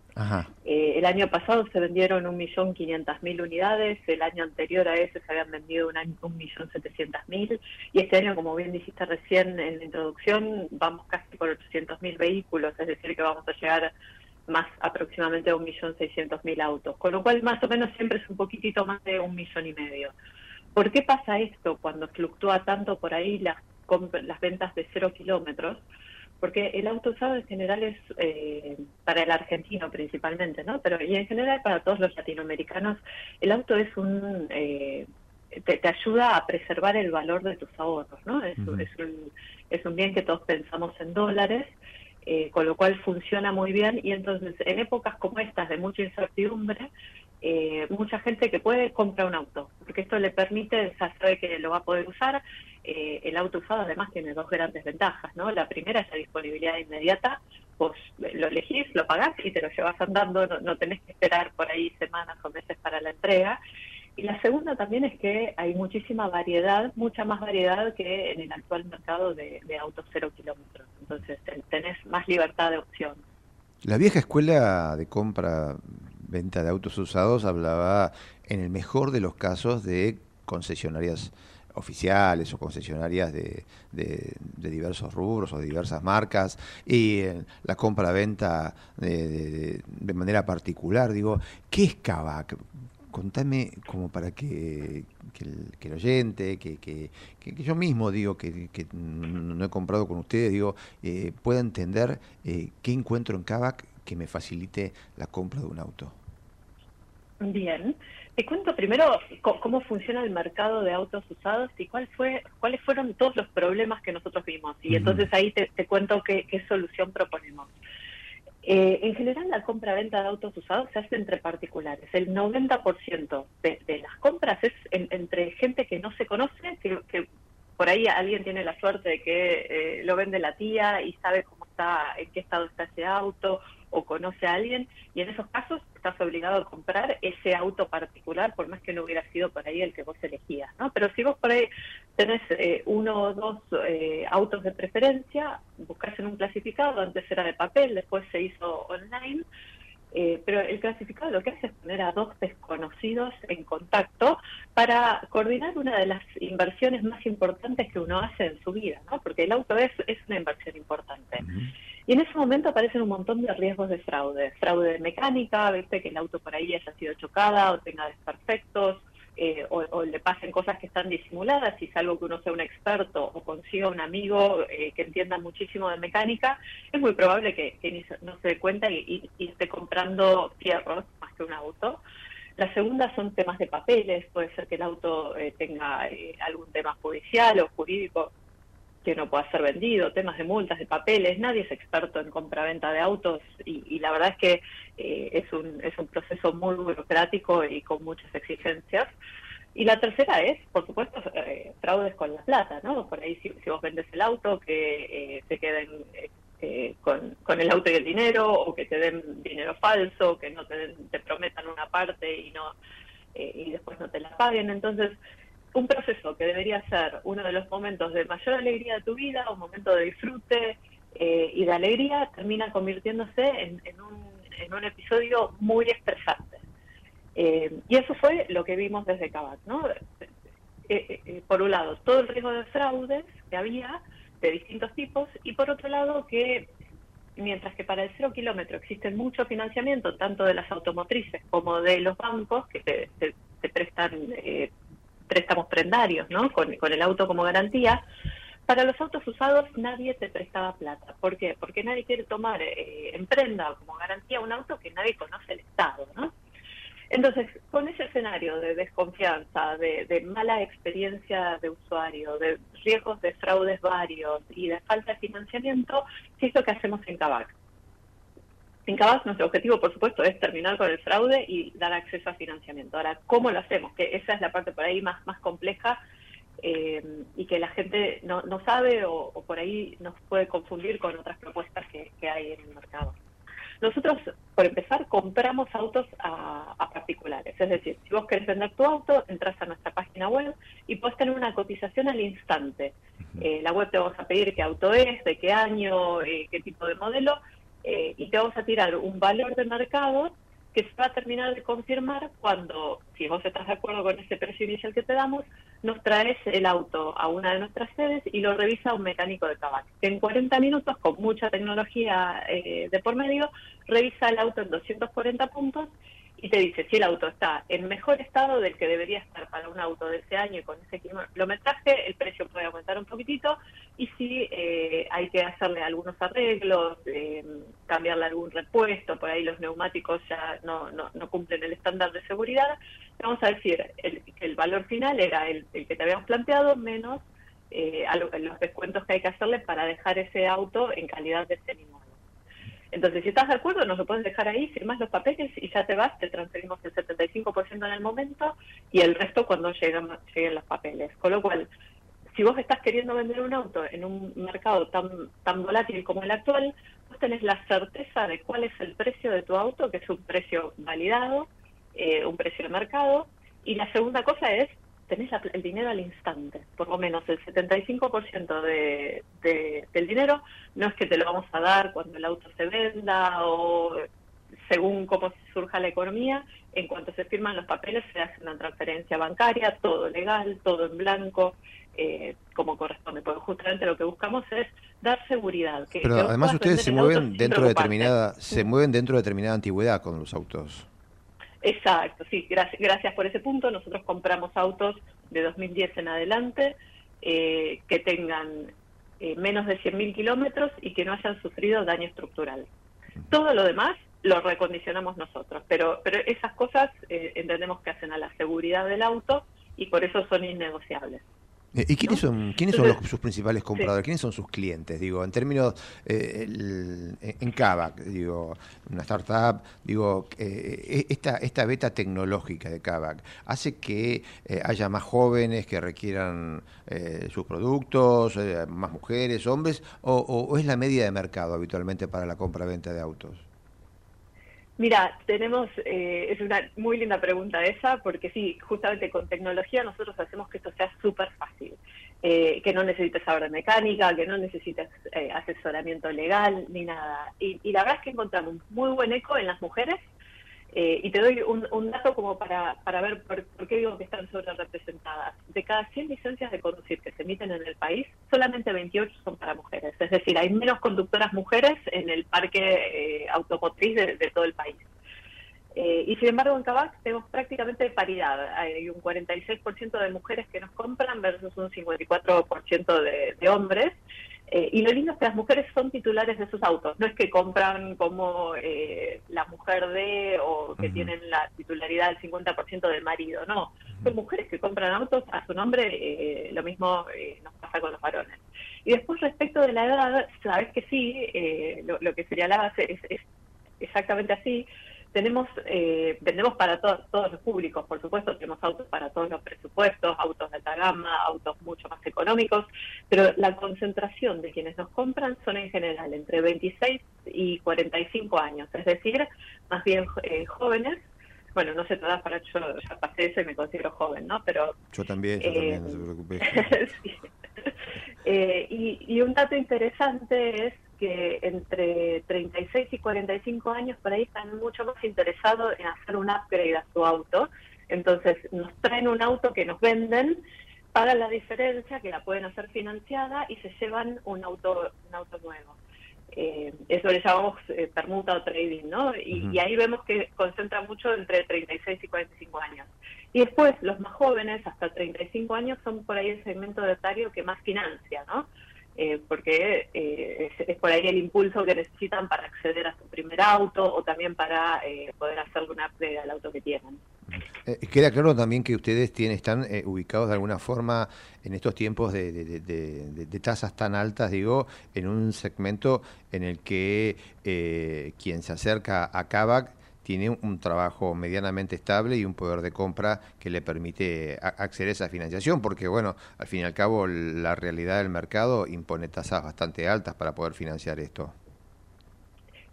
Eh, el año pasado se vendieron 1.500.000 unidades, el año anterior a ese se habían vendido 1.700.000 y este año, como bien dijiste recién en la introducción, vamos casi por 800.000 vehículos, es decir, que vamos a llegar más aproximadamente a 1.600.000 autos, con lo cual más o menos siempre es un poquitito más de un millón y medio. ¿Por qué pasa esto cuando fluctúa tanto por ahí las, las ventas de cero kilómetros? Porque el auto usado en general es eh, para el argentino principalmente, ¿no? Pero y en general para todos los latinoamericanos, el auto es un eh, te, ayuda a preservar el valor de tus ahorros, ¿no? Es, un, es un bien que todos pensamos en dólares, eh, con lo cual funciona muy bien y entonces en épocas como estas de mucha incertidumbre, eh, mucha gente que puede comprar un auto, porque esto le permite, ya sabe que lo va a poder usar. Eh, el auto usado además tiene dos grandes ventajas, ¿no? La primera es la disponibilidad inmediata, vos lo elegís, lo pagás y te lo llevas andando, no, tenés que esperar por ahí semanas o meses para la entrega. Y la segunda también es que hay muchísima variedad, mucha más variedad que en el actual mercado de autos cero kilómetros. Entonces tenés más libertad de opción. La vieja escuela de compra venta de autos usados hablaba en el mejor de los casos de concesionarias oficiales o concesionarias de, de, diversos rubros o de diversas marcas y la compra-venta de, manera particular. Digo, ¿qué es Kavak? Contame como para que, el, oyente, que, que, yo mismo digo que, no he comprado con ustedes, digo, eh, pueda entender eh, qué encuentro en Kavak que me facilite la compra de un auto. Bien. Te cuento primero cómo funciona el mercado de autos usados y cuál fue, cuáles fueron todos los problemas que nosotros vimos. Y entonces ahí te, cuento qué, solución proponemos. Eh, en general, la compra-venta de autos usados se hace entre particulares. El 90% de, de las compras es entre gente que no se conoce, que, por ahí alguien tiene la suerte de que eh, lo vende la tía y sabe cómo está, en qué estado está ese auto, o conoce a alguien, y en esos casos estás obligado a comprar ese auto particular, por más que no hubiera sido por ahí el que vos elegías, ¿no? Pero si vos por ahí tenés eh, uno o dos eh, autos de preferencia, buscas en un clasificado, antes era de papel, después se hizo online, eh, pero el clasificado lo que hace es poner a dos desconocidos en contacto para coordinar una de las inversiones más importantes que uno hace en su vida, ¿no? Porque el auto es, es una inversión importante. Y en ese momento aparecen un montón de riesgos de fraude. Fraude de mecánica, viste que el auto por ahí haya sido chocada o tenga desperfectos, eh, o, le pasen cosas que están disimuladas, si es algo que uno sea un experto o consiga un amigo eh, que entienda muchísimo de mecánica, es muy probable que, no se dé cuenta y, esté comprando fierros más que un auto. La segunda son temas de papeles, puede ser que el auto eh, tenga algún tema judicial o jurídico que no pueda ser vendido, temas de multas, de papeles, nadie es experto en compra-venta de autos y, la verdad es que eh, es, un, es un proceso muy burocrático y con muchas exigencias. Y la tercera es, por supuesto, eh, fraudes con la plata, ¿no? Por ahí si, vos vendes el auto, que eh, se queden con, con, el auto y el dinero, o que te den dinero falso, que no te, te prometan una parte y no y después no te la paguen. Entonces, un proceso que debería ser uno de los momentos de mayor alegría de tu vida, un momento de disfrute eh, y de alegría, termina convirtiéndose en, un, episodio muy estresante. Eh, y eso fue lo que vimos desde Cabac, ¿no? Eh, por un lado, todo el riesgo de fraudes que había de distintos tipos y por otro lado que mientras que para el cero kilómetro existe mucho financiamiento, tanto de las automotrices como de los bancos que te, te prestan préstamos prendarios, ¿no? Con, el auto como garantía. Para los autos usados nadie te prestaba plata. ¿Por qué? Porque nadie quiere tomar eh, en prenda como garantía un auto que nadie conoce el Estado, ¿no? Entonces, con ese escenario de desconfianza, de, mala experiencia de usuario, de riesgos de fraudes varios y de falta de financiamiento, ¿qué es lo que hacemos en Cabac? En Cabas nuestro objetivo, por supuesto, es terminar con el fraude y dar acceso a financiamiento. Ahora, ¿cómo lo hacemos? Que esa es la parte por ahí más, más compleja eh, y que la gente no, no sabe o, por ahí nos puede confundir con otras propuestas que, hay en el mercado. Nosotros, por empezar, compramos autos a, particulares. Es decir, si vos querés vender tu auto, entras a nuestra página web y puedes tener una cotización al instante. Eh, la web te vamos a pedir qué auto es, de qué año, eh, qué tipo de modelo, eh, y te vamos a tirar un valor de mercado que se va a terminar de confirmar cuando, si vos estás de acuerdo con ese precio inicial que te damos, nos traes el auto a una de nuestras sedes y lo revisa un mecánico de tabaco. Que en 40 minutos, con mucha tecnología eh, de por medio, revisa el auto en 240 puntos y te dice si el auto está en mejor estado del que debería estar para un auto de ese año y con ese kilometraje, el precio puede aumentar un poquitito y si eh, hay que hacerle algunos arreglos, eh, cambiarle algún repuesto, por ahí los neumáticos ya no, no, no cumplen el estándar de seguridad, vamos a decir el, que el valor final era el, el que te habíamos planteado menos eh, los descuentos que hay que hacerle para dejar ese auto en calidad de semi entonces, si estás de acuerdo, nos lo puedes dejar ahí, firmas los papeles y ya te vas, te transferimos el 75% en el momento y el resto cuando lleguen, lleguen los papeles. Con lo cual, si vos estás queriendo vender un auto en un mercado tan, tan volátil como el actual, vos tenés la certeza de cuál es el precio de tu auto, que es un precio validado, eh, un precio de mercado. Y la segunda cosa es tenés el dinero al instante, por lo menos el 75% de, del dinero no es que te lo vamos a dar cuando el auto se venda o según cómo surja la economía, en cuanto se firman los papeles se hace una transferencia bancaria, todo legal, todo en blanco, eh, como corresponde, porque justamente lo que buscamos es dar seguridad. Que, Pero además ustedes se mueven dentro de determinada, se mueven dentro de determinada antigüedad con los autos. Exacto, sí, gracias, por ese punto. Nosotros compramos autos de 2010 en adelante eh, que tengan eh, menos de 100.000 kilómetros y que no hayan sufrido daño estructural. Todo lo demás lo recondicionamos nosotros, pero, pero esas cosas eh, entendemos que hacen a la seguridad del auto y por eso son innegociables. Eh, ¿Y quiénes son, quiénes son sus principales compradores? ¿Quiénes son sus clientes? Digo, en términos, eh, en Kavak, digo, una startup, digo, eh, e, esta, esta beta tecnológica de Kavak hace que haya más jóvenes que requieran sus productos, más mujeres, hombres, o, o es la media de mercado habitualmente para la compra-venta de autos? Mira, tenemos, eh, es una muy linda pregunta esa, porque sí, justamente con tecnología nosotros hacemos que esto sea súper fácil, eh, que no necesites saber mecánica, que no necesites eh, asesoramiento legal ni nada. Y, y, la verdad es que encontramos muy buen eco en las mujeres eh, y te doy un, dato como para, para ver por, qué digo que están sobre representadas. De cada 100 licencias de conducir que se emiten en el país, solamente 28 son para mujeres. Es decir, hay menos conductoras mujeres en el parque eh, automotriz de, todo el país. Eh, y sin embargo en Cabac tenemos prácticamente paridad. Hay un 46% de mujeres que nos compran versus un 54% de, de hombres. Eh, y lo lindo es que las mujeres son titulares de sus autos, no es que compran como eh, la mujer de o que tienen la titularidad del 50% del marido, no, son mujeres que compran autos a su nombre, eh, lo mismo nos pasa con los varones. Y después respecto de la edad, sabes que sí, lo, lo, que señalabas es, es exactamente así, tenemos eh, vendemos para todos los públicos, por supuesto, tenemos autos para todos los presupuestos, autos de alta gama, autos mucho más económicos, pero la concentración de quienes nos compran son en general entre 26 y 45 años, es decir, más bien eh, jóvenes. Bueno, no sé todas para yo ya pasé eso y me considero joven, ¿no? Pero yo también, yo también, no se preocupe. <laughs> Eh, y, y un dato interesante es que entre 36 y 45 años por ahí están mucho más interesados en hacer un upgrade a su auto. Entonces nos traen un auto que nos venden, pagan la diferencia, que la pueden hacer financiada y se llevan un auto, un auto nuevo. Eh, eso le llamamos eh, permuta o trading, ¿no? Y, y, ahí vemos que concentra mucho entre 36 y 45 años. Y después, los más jóvenes, hasta 35 años, son por ahí el segmento de etario que más financia, ¿no? Eh, porque eh, es, por ahí el impulso que necesitan para acceder a su primer auto o también para eh, poder hacer una upgrade al auto que tienen. queda claro también que ustedes tienen, están ubicados de alguna forma en estos tiempos de, tasas tan altas, digo, en un segmento en el que quien se acerca a Kavak tiene un trabajo medianamente estable y un poder de compra que le permite acceder a esa financiación, porque bueno, al fin y al cabo la realidad del mercado impone tasas bastante altas para poder financiar esto.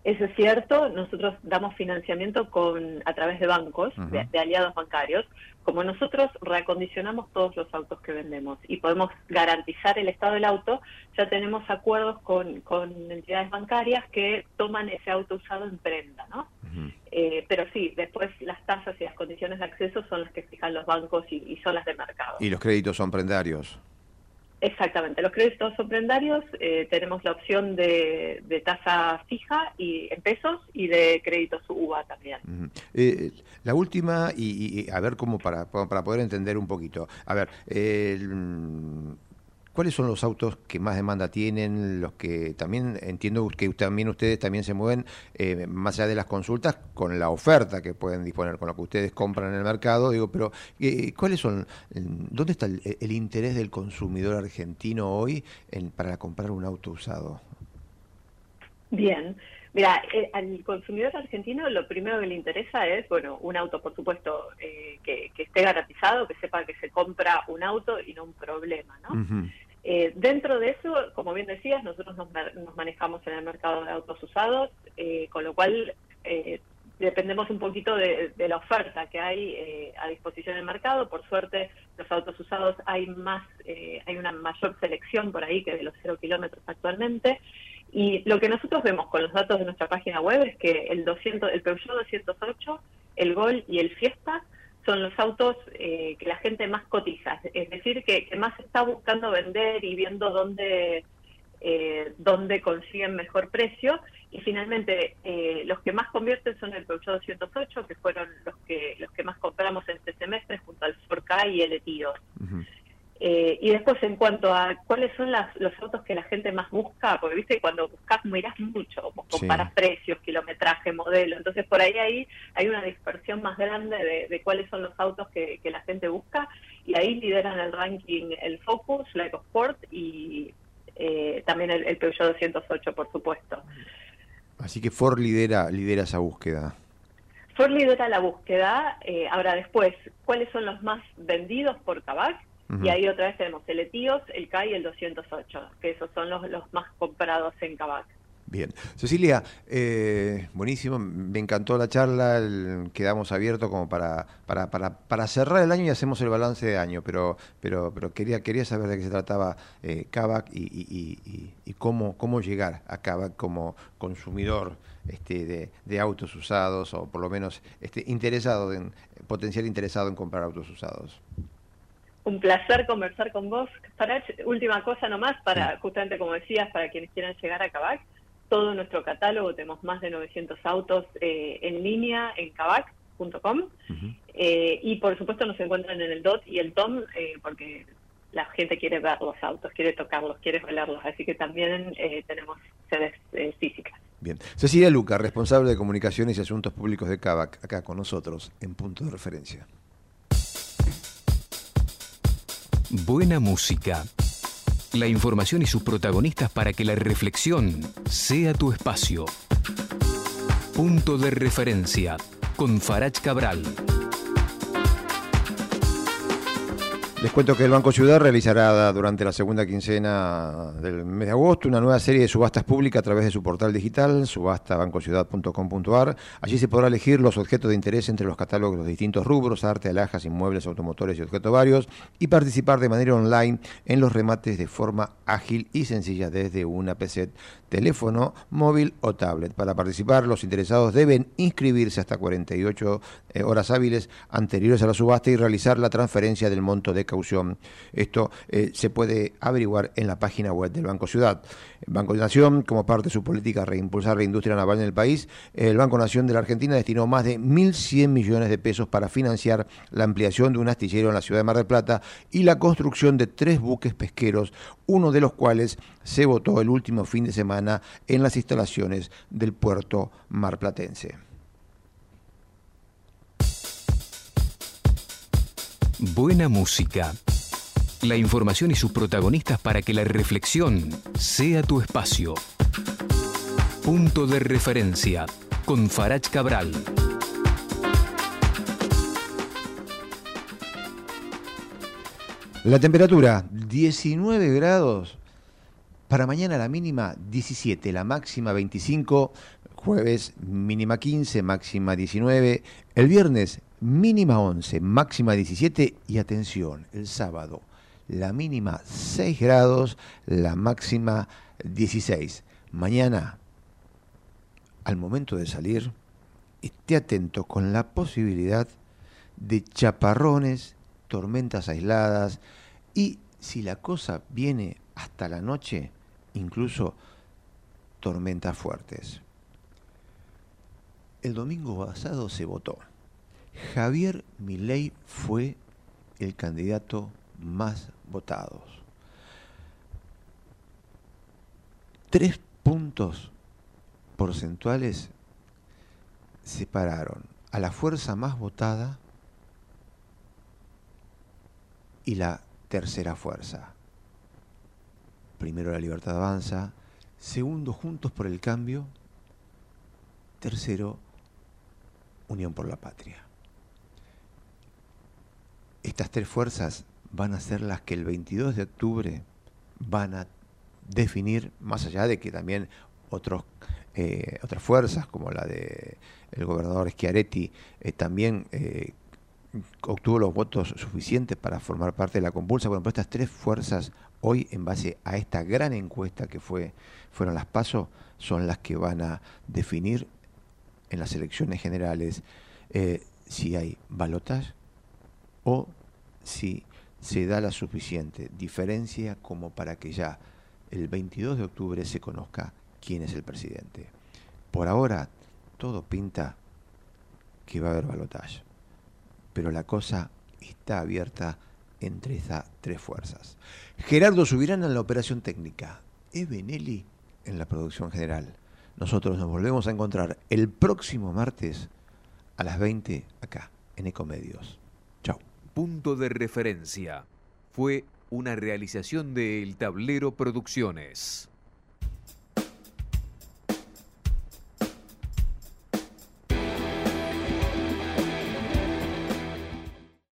Eso es cierto, nosotros damos financiamiento con a través de bancos, de, aliados bancarios. Como nosotros reacondicionamos todos los autos que vendemos y podemos garantizar el estado del auto, ya tenemos acuerdos con, con entidades bancarias que toman ese auto usado en prenda, ¿no? Eh, pero sí, después las tasas y las condiciones de acceso son las que fijan los bancos y, son las de mercado. ¿Y los créditos son prendarios? Exactamente, los créditos son prendarios, eh, tenemos la opción de, tasa fija y en pesos y de créditos UVA también. Eh, la última, y, a ver cómo para, para poder entender un poquito, a ver, ¿Cuáles son los autos que más demanda tienen? Los que también entiendo que también ustedes también se mueven eh, más allá de las consultas con la oferta que pueden disponer, con lo que ustedes compran en el mercado. Digo, pero eh, ¿cuáles son? ¿Dónde está el, interés del consumidor argentino hoy para comprar un auto usado? Bien. Mira, eh, al consumidor argentino lo primero que le interesa es, bueno, un auto, por supuesto, que, esté garantizado, que sepa que se compra un auto y no un problema, ¿no? Eh, dentro de eso, como bien decías, nosotros nos, manejamos en el mercado de autos usados, eh, con lo cual eh, dependemos un poquito de, la oferta que hay a disposición del mercado. Por suerte, los autos usados hay más, hay una mayor selección por ahí que de los cero kilómetros actualmente. Y lo que nosotros vemos con los datos de nuestra página web es que el 200, el Peugeot 208, el Gol y el Fiesta son los autos eh, que la gente más cotiza, es decir, que, más está buscando vender y viendo dónde, eh, dónde consiguen mejor precio. Y finalmente, eh, los que más convierten son el Peugeot 208, que fueron los que los que más compramos este semestre, junto al 4K y el Etios. Eh, y después en cuanto a cuáles son las, los autos que la gente más busca, porque viste cuando buscas mirás mucho, comparas precios, kilometraje, modelo, entonces por ahí, ahí hay una dispersión más grande de, cuáles son los autos que, la gente busca y ahí lideran el ranking el Focus, la EcoSport y eh, también el, Peugeot 208 por supuesto. Así que Ford lidera, lidera esa búsqueda. Ford lidera la búsqueda, eh, ahora después, ¿cuáles son los más vendidos por Tabac? Y ahí otra vez tenemos el Etios, el CAI y el 208, que esos son los, los más comprados en Cabac. Bien. Cecilia, eh, buenísimo, me encantó la charla, quedamos abiertos como para, para, para, para, cerrar el año y hacemos el balance de año, pero, pero, pero quería, quería saber de qué se trataba eh, y, y, y, cómo, cómo llegar a Kavak como consumidor este, de, de, autos usados o por lo menos este, interesado, en, potencial interesado en comprar autos usados un placer conversar con vos. Para última cosa nomás, para justamente como decías, para quienes quieran llegar a Cabac, todo nuestro catálogo, tenemos más de 900 autos eh, en línea en kavak.com eh, y por supuesto nos encuentran en el DOT y el TOM porque la gente quiere ver los autos, quiere tocarlos, quiere olerlos, así que también tenemos sedes físicas. Bien. Cecilia Luca, responsable de comunicaciones y asuntos públicos de CAVAC, acá con nosotros en punto de referencia. Buena música. La información y sus protagonistas para que la reflexión sea tu espacio. Punto de referencia con Farach Cabral. Les cuento que el Banco Ciudad realizará durante la segunda quincena del mes de agosto una nueva serie de subastas públicas a través de su portal digital, subastabancociudad.com.ar. Allí se podrá elegir los objetos de interés entre los catálogos de los distintos rubros, arte, alhajas, inmuebles, automotores y objetos varios, y participar de manera online en los remates de forma ágil y sencilla desde una PC, teléfono, móvil o tablet. Para participar, los interesados deben inscribirse hasta 48 eh, horas hábiles anteriores a la subasta y realizar la transferencia del monto de caución. Esto eh, se puede averiguar en la página web del Banco Ciudad. Banco de Nación, como parte de su política reimpulsar la industria naval en el país, el Banco Nación de la Argentina destinó más de 1.100 millones de pesos para financiar la ampliación de un astillero en la ciudad de Mar del Plata y la construcción de tres buques pesqueros, uno de los cuales se votó el último fin de semana en las instalaciones del puerto marplatense. Buena música. La información y sus protagonistas para que la reflexión sea tu espacio. Punto de referencia con Farach Cabral. La temperatura 19 grados. Para mañana la mínima 17, la máxima 25, jueves mínima 15, máxima 19, el viernes mínima 11, máxima 17 y atención, el sábado la mínima 6 grados, la máxima 16. Mañana, al momento de salir, esté atento con la posibilidad de chaparrones, tormentas aisladas y si la cosa viene hasta la noche, incluso tormentas fuertes. El domingo pasado se votó. Javier Milei fue el candidato más votados. Tres puntos porcentuales separaron a la fuerza más votada y la tercera fuerza. Primero la libertad avanza, segundo Juntos por el Cambio, tercero Unión por la Patria. Estas tres fuerzas van a ser las que el 22 de octubre van a definir, más allá de que también otros, eh, otras fuerzas, como la de gobernador Schiaretti, eh, también eh, obtuvo los votos suficientes para formar parte de la compulsa. Bueno, pero estas tres fuerzas hoy, en base a esta gran encuesta que fue, fueron las pasos, son las que van a definir en las elecciones generales si hay balotas o si se da la suficiente diferencia como para que ya el 22 de octubre se conozca quién es el presidente. Por ahora, todo pinta que va a haber balotaje, pero la cosa está abierta entre esas tres fuerzas. Gerardo Subirán en la operación técnica, Ebenelli en la producción general. Nosotros nos volvemos a encontrar el próximo martes a las 20 acá, en Ecomedios punto de referencia. Fue una realización de El Tablero Producciones.